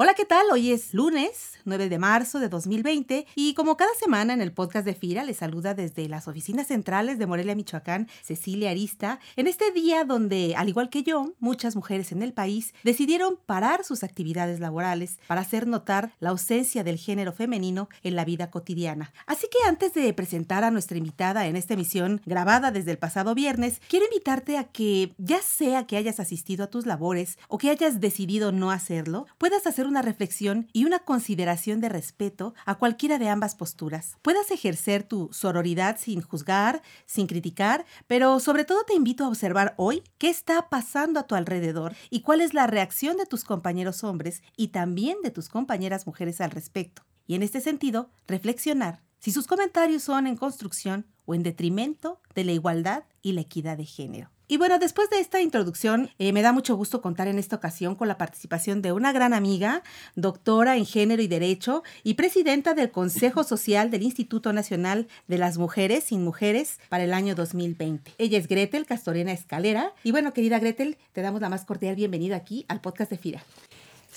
Hola, ¿qué tal? Hoy es lunes 9 de marzo de 2020 y como cada semana en el podcast de FIRA les saluda desde las oficinas centrales de Morelia, Michoacán, Cecilia Arista, en este día donde, al igual que yo, muchas mujeres en el país decidieron parar sus actividades laborales para hacer notar la ausencia del género femenino en la vida cotidiana. Así que antes de presentar a nuestra invitada en esta emisión grabada desde el pasado viernes, quiero invitarte a que, ya sea que hayas asistido a tus labores o que hayas decidido no hacerlo, puedas hacer una reflexión y una consideración de respeto a cualquiera de ambas posturas. Puedas ejercer tu sororidad sin juzgar, sin criticar, pero sobre todo te invito a observar hoy qué está pasando a tu alrededor y cuál es la reacción de tus compañeros hombres y también de tus compañeras mujeres al respecto. Y en este sentido, reflexionar si sus comentarios son en construcción o en detrimento de la igualdad y la equidad de género. Y bueno, después de esta introducción, eh, me da mucho gusto contar en esta ocasión con la participación de una gran amiga, doctora en género y derecho y presidenta del Consejo Social del Instituto Nacional de las Mujeres sin Mujeres para el año 2020. Ella es Gretel Castorena Escalera. Y bueno, querida Gretel, te damos la más cordial bienvenida aquí al podcast de FIRA.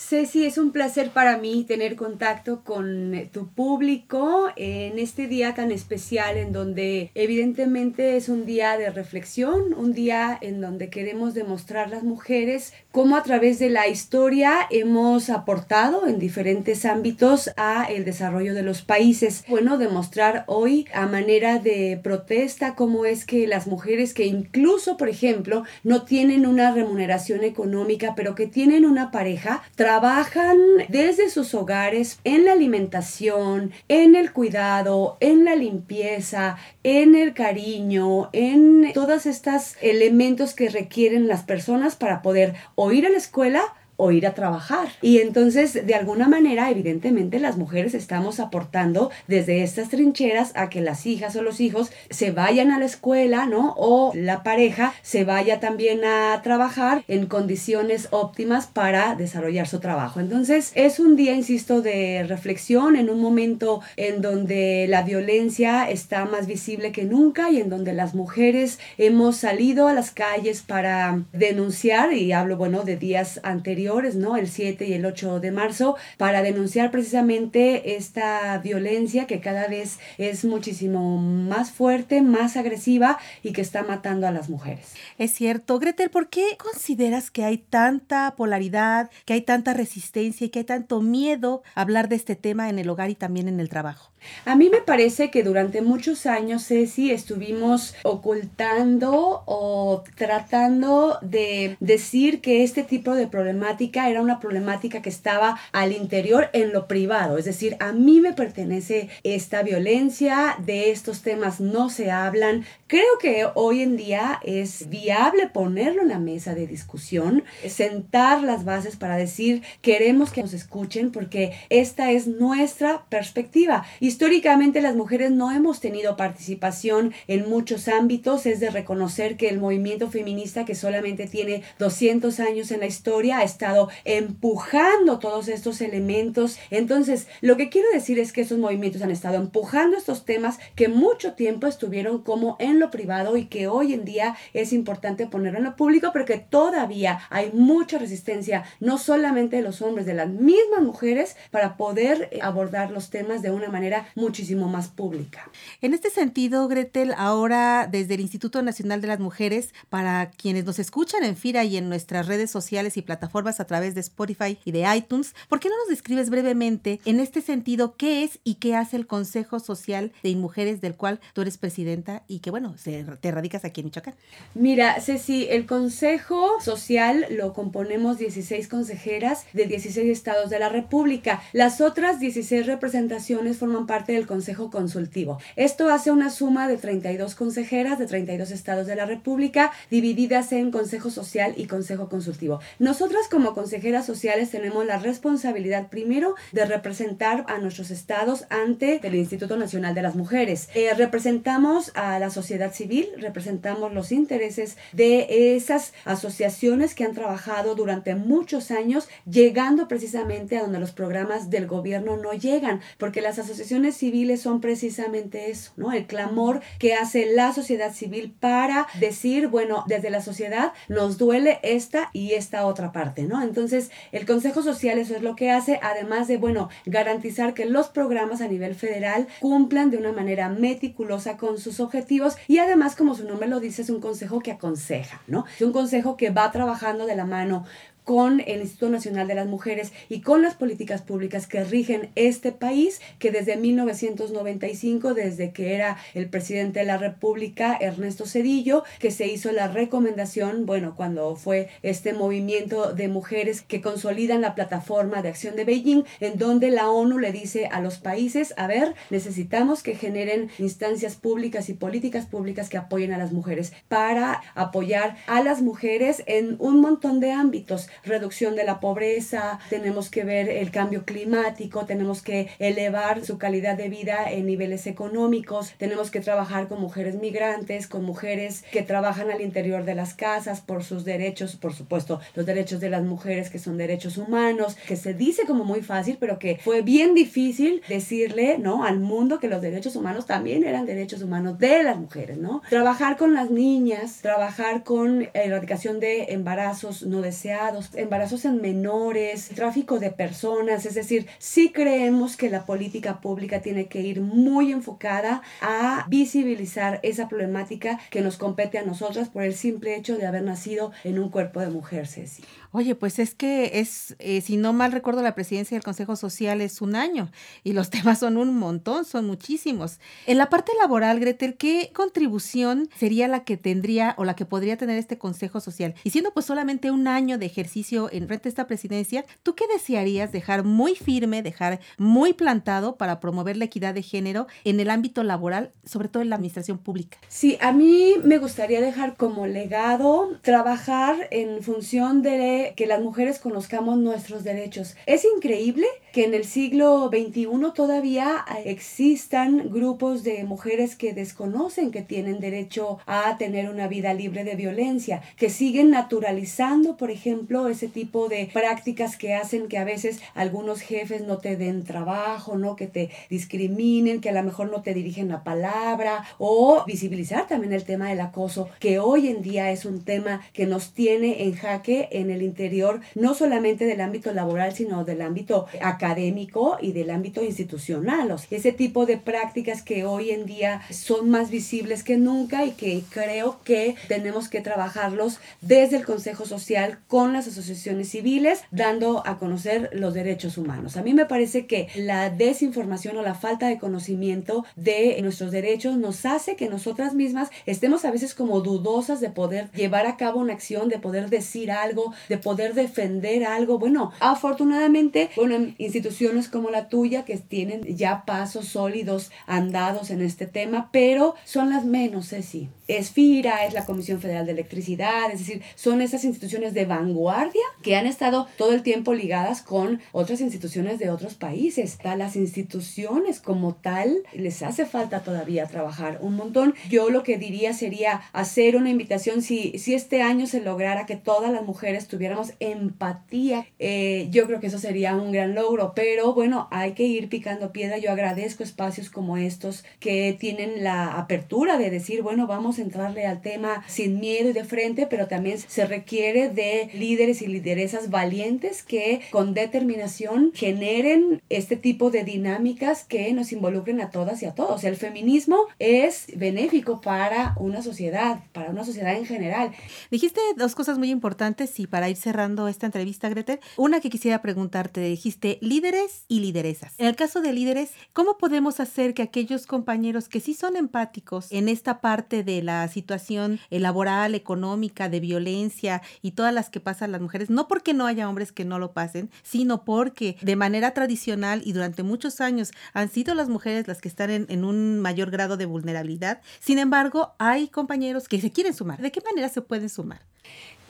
Ceci, es un placer para mí tener contacto con tu público en este día tan especial en donde evidentemente es un día de reflexión, un día en donde queremos demostrar las mujeres cómo a través de la historia hemos aportado en diferentes ámbitos a el desarrollo de los países. Bueno, demostrar hoy a manera de protesta cómo es que las mujeres que incluso, por ejemplo, no tienen una remuneración económica, pero que tienen una pareja, trabajan desde sus hogares en la alimentación, en el cuidado, en la limpieza, en el cariño, en todos estos elementos que requieren las personas para poder o ir a la escuela o ir a trabajar. Y entonces, de alguna manera, evidentemente, las mujeres estamos aportando desde estas trincheras a que las hijas o los hijos se vayan a la escuela, ¿no? O la pareja se vaya también a trabajar en condiciones óptimas para desarrollar su trabajo. Entonces, es un día, insisto, de reflexión en un momento en donde la violencia está más visible que nunca y en donde las mujeres hemos salido a las calles para denunciar, y hablo, bueno, de días anteriores, ¿no? El 7 y el 8 de marzo, para denunciar precisamente esta violencia que cada vez es muchísimo más fuerte, más agresiva y que está matando a las mujeres. Es cierto. Gretel, ¿por qué consideras que hay tanta polaridad, que hay tanta resistencia y que hay tanto miedo a hablar de este tema en el hogar y también en el trabajo? A mí me parece que durante muchos años, Ceci, estuvimos ocultando o tratando de decir que este tipo de problemática era una problemática que estaba al interior en lo privado. Es decir, a mí me pertenece esta violencia, de estos temas no se hablan. Creo que hoy en día es viable ponerlo en la mesa de discusión, sentar las bases para decir queremos que nos escuchen porque esta es nuestra perspectiva. Históricamente las mujeres no hemos tenido participación en muchos ámbitos, es de reconocer que el movimiento feminista que solamente tiene 200 años en la historia ha estado empujando todos estos elementos. Entonces, lo que quiero decir es que esos movimientos han estado empujando estos temas que mucho tiempo estuvieron como en lo privado y que hoy en día es importante ponerlo en lo público, pero que todavía hay mucha resistencia, no solamente de los hombres, de las mismas mujeres, para poder abordar los temas de una manera muchísimo más pública. En este sentido, Gretel, ahora desde el Instituto Nacional de las Mujeres, para quienes nos escuchan en FIRA y en nuestras redes sociales y plataformas a través de Spotify y de iTunes, ¿por qué no nos describes brevemente en este sentido qué es y qué hace el Consejo Social de Mujeres del cual tú eres presidenta y que, bueno, te radicas aquí en Michoacán? Mira, Ceci, el Consejo Social lo componemos 16 consejeras de 16 estados de la República. Las otras 16 representaciones forman parte del Consejo Consultivo. Esto hace una suma de 32 consejeras de 32 estados de la República, divididas en Consejo Social y Consejo Consultivo. Nosotras como como consejeras sociales tenemos la responsabilidad primero de representar a nuestros estados ante el Instituto Nacional de las Mujeres. Eh, representamos a la sociedad civil, representamos los intereses de esas asociaciones que han trabajado durante muchos años llegando precisamente a donde los programas del gobierno no llegan, porque las asociaciones civiles son precisamente eso, ¿no? El clamor que hace la sociedad civil para decir, bueno, desde la sociedad nos duele esta y esta otra parte, ¿no? Entonces, el Consejo Social eso es lo que hace, además de, bueno, garantizar que los programas a nivel federal cumplan de una manera meticulosa con sus objetivos y además, como su nombre lo dice, es un consejo que aconseja, ¿no? Es un consejo que va trabajando de la mano con el Instituto Nacional de las Mujeres y con las políticas públicas que rigen este país, que desde 1995, desde que era el presidente de la República, Ernesto Cedillo, que se hizo la recomendación, bueno, cuando fue este movimiento de mujeres que consolidan la plataforma de acción de Beijing, en donde la ONU le dice a los países, a ver, necesitamos que generen instancias públicas y políticas públicas que apoyen a las mujeres para apoyar a las mujeres en un montón de ámbitos reducción de la pobreza, tenemos que ver el cambio climático, tenemos que elevar su calidad de vida en niveles económicos, tenemos que trabajar con mujeres migrantes, con mujeres que trabajan al interior de las casas por sus derechos, por supuesto, los derechos de las mujeres que son derechos humanos, que se dice como muy fácil, pero que fue bien difícil decirle, ¿no? Al mundo que los derechos humanos también eran derechos humanos de las mujeres, ¿no? Trabajar con las niñas, trabajar con erradicación de embarazos no deseados, embarazos en menores, tráfico de personas, es decir, sí creemos que la política pública tiene que ir muy enfocada a visibilizar esa problemática que nos compete a nosotras por el simple hecho de haber nacido en un cuerpo de mujer, Ceci. Oye, pues es que es, eh, si no mal recuerdo, la presidencia del Consejo Social es un año y los temas son un montón, son muchísimos. En la parte laboral, Gretel, ¿qué contribución sería la que tendría o la que podría tener este Consejo Social? Y siendo pues solamente un año de ejercicio en frente a esta presidencia, ¿tú qué desearías dejar muy firme, dejar muy plantado para promover la equidad de género en el ámbito laboral, sobre todo en la administración pública? Sí, a mí me gustaría dejar como legado trabajar en función de que las mujeres conozcamos nuestros derechos. Es increíble que en el siglo XXI todavía existan grupos de mujeres que desconocen que tienen derecho a tener una vida libre de violencia, que siguen naturalizando, por ejemplo, ese tipo de prácticas que hacen que a veces algunos jefes no te den trabajo, no que te discriminen, que a lo mejor no te dirigen la palabra o visibilizar también el tema del acoso, que hoy en día es un tema que nos tiene en jaque en el interior no solamente del ámbito laboral, sino del ámbito académico y del ámbito institucional. ese tipo de prácticas que hoy en día son más visibles que nunca y que creo que tenemos que trabajarlos desde el Consejo Social con las asociaciones civiles, dando a conocer los derechos humanos. A mí me parece que la desinformación o la falta de conocimiento de nuestros derechos nos hace que nosotras mismas estemos a veces como dudosas de poder llevar a cabo una acción, de poder decir algo, de poder defender algo. Bueno, afortunadamente, bueno, instituciones como la tuya que tienen ya pasos sólidos andados en este tema, pero son las menos, sí. Es FIRA, es la Comisión Federal de Electricidad, es decir, son esas instituciones de vanguardia que han estado todo el tiempo ligadas con otras instituciones de otros países. A las instituciones como tal les hace falta todavía trabajar un montón. Yo lo que diría sería hacer una invitación, si, si este año se lograra que todas las mujeres tuviéramos empatía, eh, yo creo que eso sería un gran logro, pero bueno, hay que ir picando piedra. Yo agradezco espacios como estos que tienen la apertura de decir, bueno, vamos a entrarle al tema sin miedo y de frente, pero también se requiere de líderes y lideresas valientes que con determinación generen este tipo de dinámicas que nos involucren a todas y a todos. El feminismo es benéfico para una sociedad, para una sociedad en general. Dijiste dos cosas muy importantes y para ir cerrando esta entrevista, Gretel, una que quisiera preguntarte, dijiste líderes y lideresas. En el caso de líderes, ¿cómo podemos hacer que aquellos compañeros que sí son empáticos en esta parte de la situación laboral, económica, de violencia y todas las que pasan las mujeres, no porque no haya hombres que no lo pasen, sino porque de manera tradicional y durante muchos años han sido las mujeres las que están en, en un mayor grado de vulnerabilidad. Sin embargo, hay compañeros que se quieren sumar. ¿De qué manera se pueden sumar?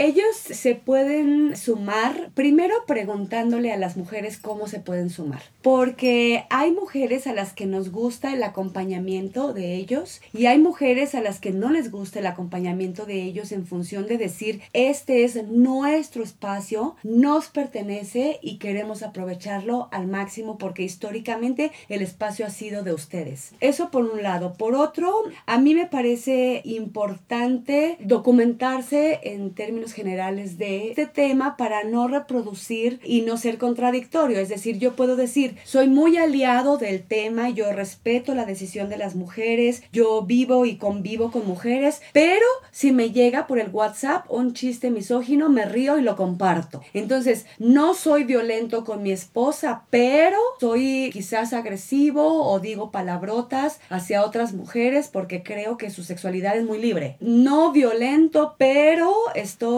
Ellos se pueden sumar primero preguntándole a las mujeres cómo se pueden sumar. Porque hay mujeres a las que nos gusta el acompañamiento de ellos y hay mujeres a las que no les gusta el acompañamiento de ellos en función de decir, este es nuestro espacio, nos pertenece y queremos aprovecharlo al máximo porque históricamente el espacio ha sido de ustedes. Eso por un lado. Por otro, a mí me parece importante documentarse en términos generales de este tema para no reproducir y no ser contradictorio. Es decir, yo puedo decir, soy muy aliado del tema, yo respeto la decisión de las mujeres, yo vivo y convivo con mujeres, pero si me llega por el WhatsApp un chiste misógino, me río y lo comparto. Entonces, no soy violento con mi esposa, pero soy quizás agresivo o digo palabrotas hacia otras mujeres porque creo que su sexualidad es muy libre. No violento, pero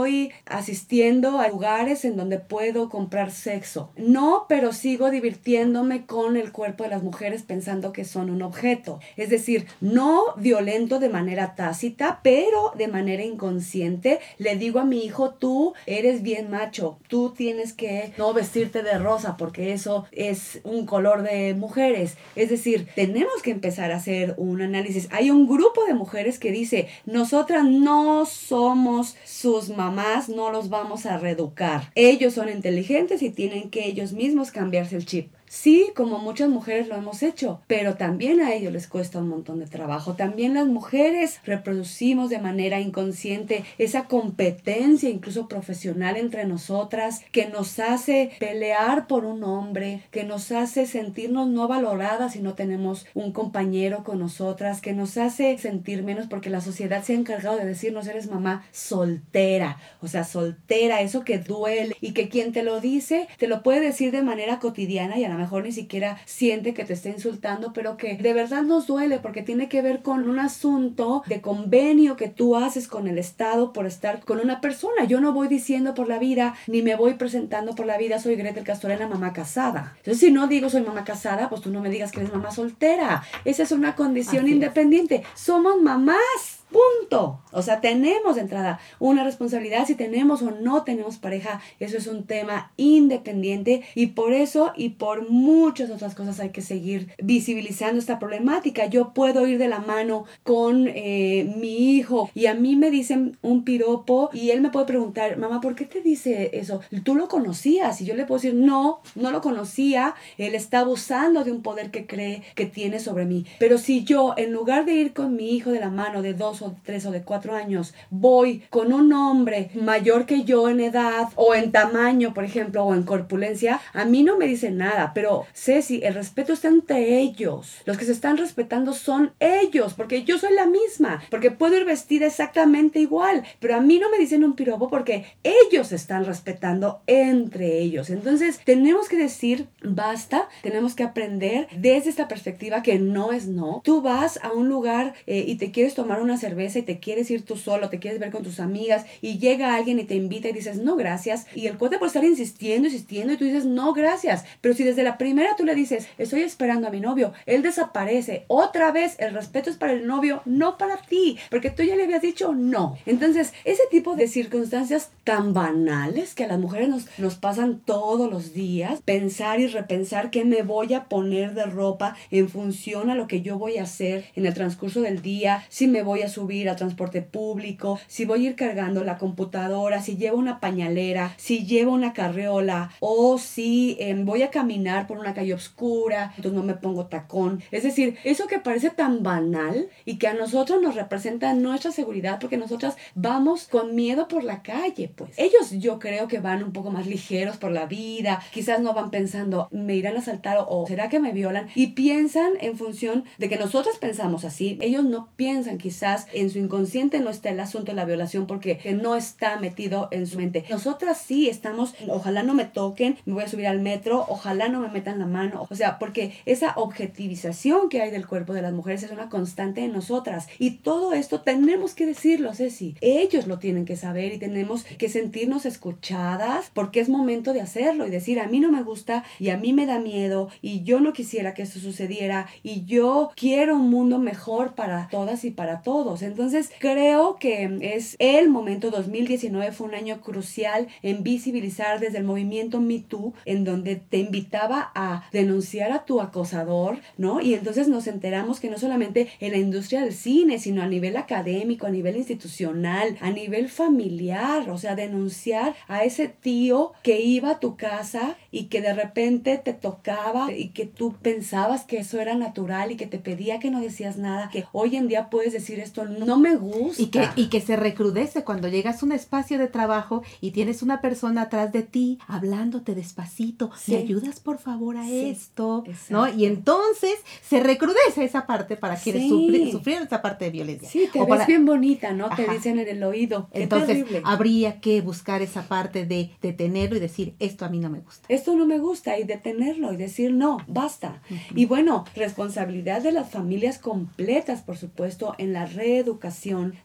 estoy asistiendo a lugares en donde puedo comprar sexo. No, pero sigo divirtiéndome con el cuerpo de las mujeres pensando que son un objeto. Es decir, no violento de manera tácita, pero de manera inconsciente le digo a mi hijo, tú eres bien macho, tú tienes que no vestirte de rosa porque eso es un color de mujeres. Es decir, tenemos que empezar a hacer un análisis. Hay un grupo de mujeres que dice, nosotras no somos sus mamás, no los vamos a reeducar. Ellos son inteligentes y tienen que ellos mismos cambiarse el chip. Sí, como muchas mujeres lo hemos hecho, pero también a ellos les cuesta un montón de trabajo. También las mujeres reproducimos de manera inconsciente esa competencia, incluso profesional entre nosotras, que nos hace pelear por un hombre, que nos hace sentirnos no valoradas si no tenemos un compañero con nosotras, que nos hace sentir menos porque la sociedad se ha encargado de decirnos eres mamá soltera, o sea, soltera, eso que duele. Y que quien te lo dice te lo puede decir de manera cotidiana y a la mejor ni siquiera siente que te está insultando, pero que de verdad nos duele porque tiene que ver con un asunto de convenio que tú haces con el Estado por estar con una persona. Yo no voy diciendo por la vida, ni me voy presentando por la vida, soy Gretel Castorena, mamá casada. Entonces, si no digo soy mamá casada, pues tú no me digas que eres mamá soltera. Esa es una condición independiente. Somos mamás. Punto. O sea, tenemos de entrada una responsabilidad si tenemos o no tenemos pareja. Eso es un tema independiente y por eso y por muchas otras cosas hay que seguir visibilizando esta problemática. Yo puedo ir de la mano con eh, mi hijo y a mí me dicen un piropo y él me puede preguntar, mamá, ¿por qué te dice eso? ¿Tú lo conocías? Y yo le puedo decir, no, no lo conocía. Él está abusando de un poder que cree que tiene sobre mí. Pero si yo, en lugar de ir con mi hijo de la mano de dos tres o de cuatro años, voy con un hombre mayor que yo en edad o en tamaño, por ejemplo, o en corpulencia, a mí no me dice nada, pero Ceci, el respeto está entre ellos. Los que se están respetando son ellos, porque yo soy la misma, porque puedo ir vestida exactamente igual, pero a mí no me dicen un piropo porque ellos están respetando entre ellos. Entonces, tenemos que decir, basta, tenemos que aprender desde esta perspectiva que no es no. Tú vas a un lugar eh, y te quieres tomar una cerveza y te quieres ir tú solo, te quieres ver con tus amigas y llega alguien y te invita y dices no gracias y el cuate puede estar insistiendo, insistiendo y tú dices no gracias, pero si desde la primera tú le dices estoy esperando a mi novio, él desaparece, otra vez el respeto es para el novio, no para ti, porque tú ya le habías dicho no. Entonces, ese tipo de circunstancias tan banales que a las mujeres nos, nos pasan todos los días, pensar y repensar qué me voy a poner de ropa en función a lo que yo voy a hacer en el transcurso del día, si me voy a subir subir a transporte público, si voy a ir cargando la computadora, si llevo una pañalera, si llevo una carreola o si em, voy a caminar por una calle oscura, entonces no me pongo tacón. Es decir, eso que parece tan banal y que a nosotros nos representa nuestra seguridad porque nosotras vamos con miedo por la calle, pues. Ellos yo creo que van un poco más ligeros por la vida, quizás no van pensando, me irán a asaltar o será que me violan y piensan en función de que nosotras pensamos así. Ellos no piensan quizás en su inconsciente no está el asunto de la violación porque no está metido en su mente. Nosotras sí estamos, ojalá no me toquen, me voy a subir al metro, ojalá no me metan la mano, o sea, porque esa objetivización que hay del cuerpo de las mujeres es una constante en nosotras y todo esto tenemos que decirlo, Ceci. Ellos lo tienen que saber y tenemos que sentirnos escuchadas porque es momento de hacerlo y decir, a mí no me gusta y a mí me da miedo y yo no quisiera que esto sucediera y yo quiero un mundo mejor para todas y para todos Entonces creo que es el momento 2019 fue un año crucial en visibilizar desde el movimiento Me Too, en donde te invitaba a denunciar a tu acosador, ¿no? Y entonces nos enteramos que no solamente en la industria del cine, sino a nivel académico, a nivel institucional, a nivel familiar, o sea, denunciar a ese tío que iba a tu casa y que de repente te tocaba y que tú pensabas que eso era natural y que te pedía que no decías nada, que hoy en día puedes decir esto, no me gusta. Y que, y que se recrudece cuando llegas a un espacio de trabajo y tienes una persona atrás de ti hablándote despacito, ¿me ayudas por favor a esto? ¿No? Y entonces se recrudece esa parte para quienes sufrieron esa parte de violencia. Sí, te ves bien bonita, ¿no? Te dicen en el oído. entonces habría que buscar esa parte de detenerlo y decir, esto a mí no me gusta. Esto no me gusta y detenerlo y decir, no, basta. Y bueno, responsabilidad de las familias completas, por supuesto, en la reeducación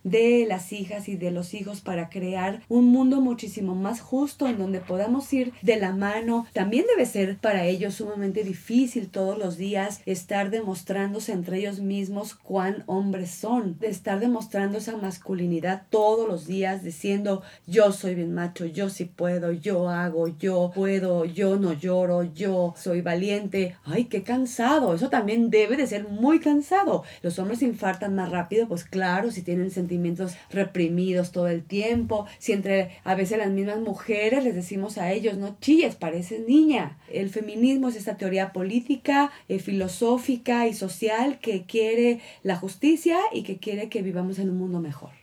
de las hijas y de los hijos para crear un mundo muchísimo más justo en donde podamos ir de la mano. También debe ser para ellos sumamente difícil todos los días estar demostrándose entre ellos mismos cuán hombres son, de estar demostrando esa masculinidad todos los días diciendo yo soy bien macho, yo sí puedo, yo hago, yo puedo, yo no lloro, yo soy valiente. Ay, qué cansado. Eso también debe de ser muy cansado. Los hombres se infartan más rápido, pues claro, si tienen sentimientos reprimidos todo el tiempo, si entre a veces las mismas mujeres les decimos a ellos, no chilles, pareces niña. El feminismo es esta teoría política, eh, filosófica y social que quiere la justicia y que quiere que vivamos en un mundo mejor.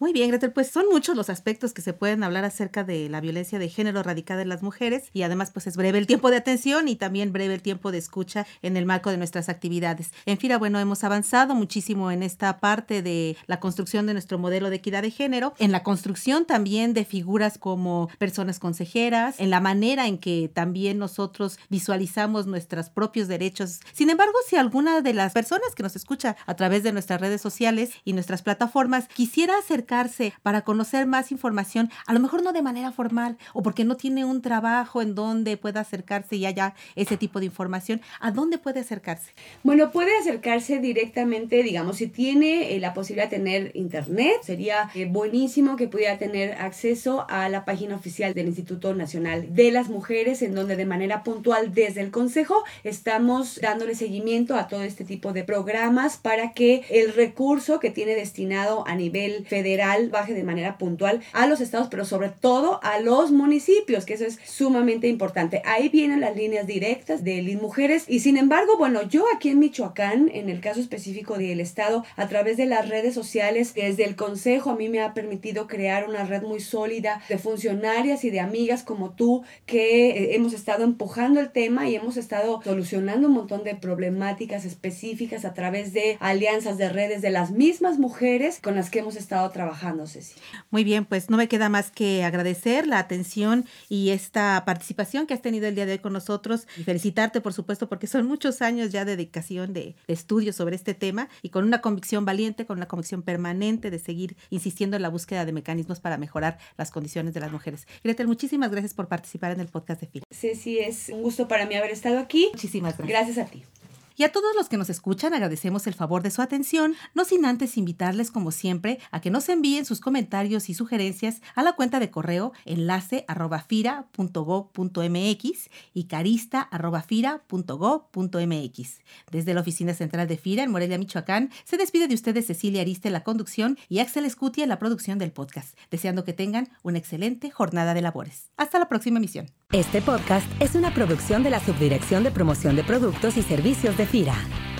Muy bien, Gretel, pues son muchos los aspectos que se pueden hablar acerca de la violencia de género radicada en las mujeres y además pues es breve el tiempo de atención y también breve el tiempo de escucha en el marco de nuestras actividades. En FIRA, bueno, hemos avanzado muchísimo en esta parte de la construcción de nuestro modelo de equidad de género, en la construcción también de figuras como personas consejeras, en la manera en que también nosotros visualizamos nuestros propios derechos. Sin embargo, si alguna de las personas que nos escucha a través de nuestras redes sociales y nuestras plataformas quisiera para conocer más información, a lo mejor no de manera formal o porque no tiene un trabajo en donde pueda acercarse y haya ese tipo de información, ¿a dónde puede acercarse? Bueno, puede acercarse directamente, digamos, si tiene eh, la posibilidad de tener internet, sería eh, buenísimo que pudiera tener acceso a la página oficial del Instituto Nacional de las Mujeres, en donde de manera puntual desde el Consejo estamos dándole seguimiento a todo este tipo de programas para que el recurso que tiene destinado a nivel federal baje de manera puntual a los estados, pero sobre todo a los municipios, que eso es sumamente importante. Ahí vienen las líneas directas de LIN Mujeres y sin embargo, bueno, yo aquí en Michoacán, en el caso específico del estado, a través de las redes sociales, desde el consejo a mí me ha permitido crear una red muy sólida de funcionarias y de amigas como tú que eh, hemos estado empujando el tema y hemos estado solucionando un montón de problemáticas específicas a través de alianzas de redes de las mismas mujeres con las que hemos estado trabajando trabajando, Muy bien, pues no me queda más que agradecer la atención y esta participación que has tenido el día de hoy con nosotros y felicitarte, por supuesto, porque son muchos años ya de dedicación de, de estudio sobre este tema y con una convicción valiente, con una convicción permanente de seguir insistiendo en la búsqueda de mecanismos para mejorar las condiciones de las mujeres. Gretel, muchísimas gracias por participar en el podcast de FIL. Sí, es un gusto para mí haber estado aquí. Muchísimas gracias. Gracias a ti. Y a todos los que nos escuchan agradecemos el favor de su atención, no sin antes invitarles como siempre a que nos envíen sus comentarios y sugerencias a la cuenta de correo enlace arroba y carista arroba Desde la oficina central de FIRA en Morelia, Michoacán, se despide de ustedes Cecilia Ariste en la conducción y Axel Escuti en la producción del podcast, deseando que tengan una excelente jornada de labores. Hasta la próxima emisión. Este podcast es una producción de la Subdirección de Promoción de Productos y Servicios de Algeciras.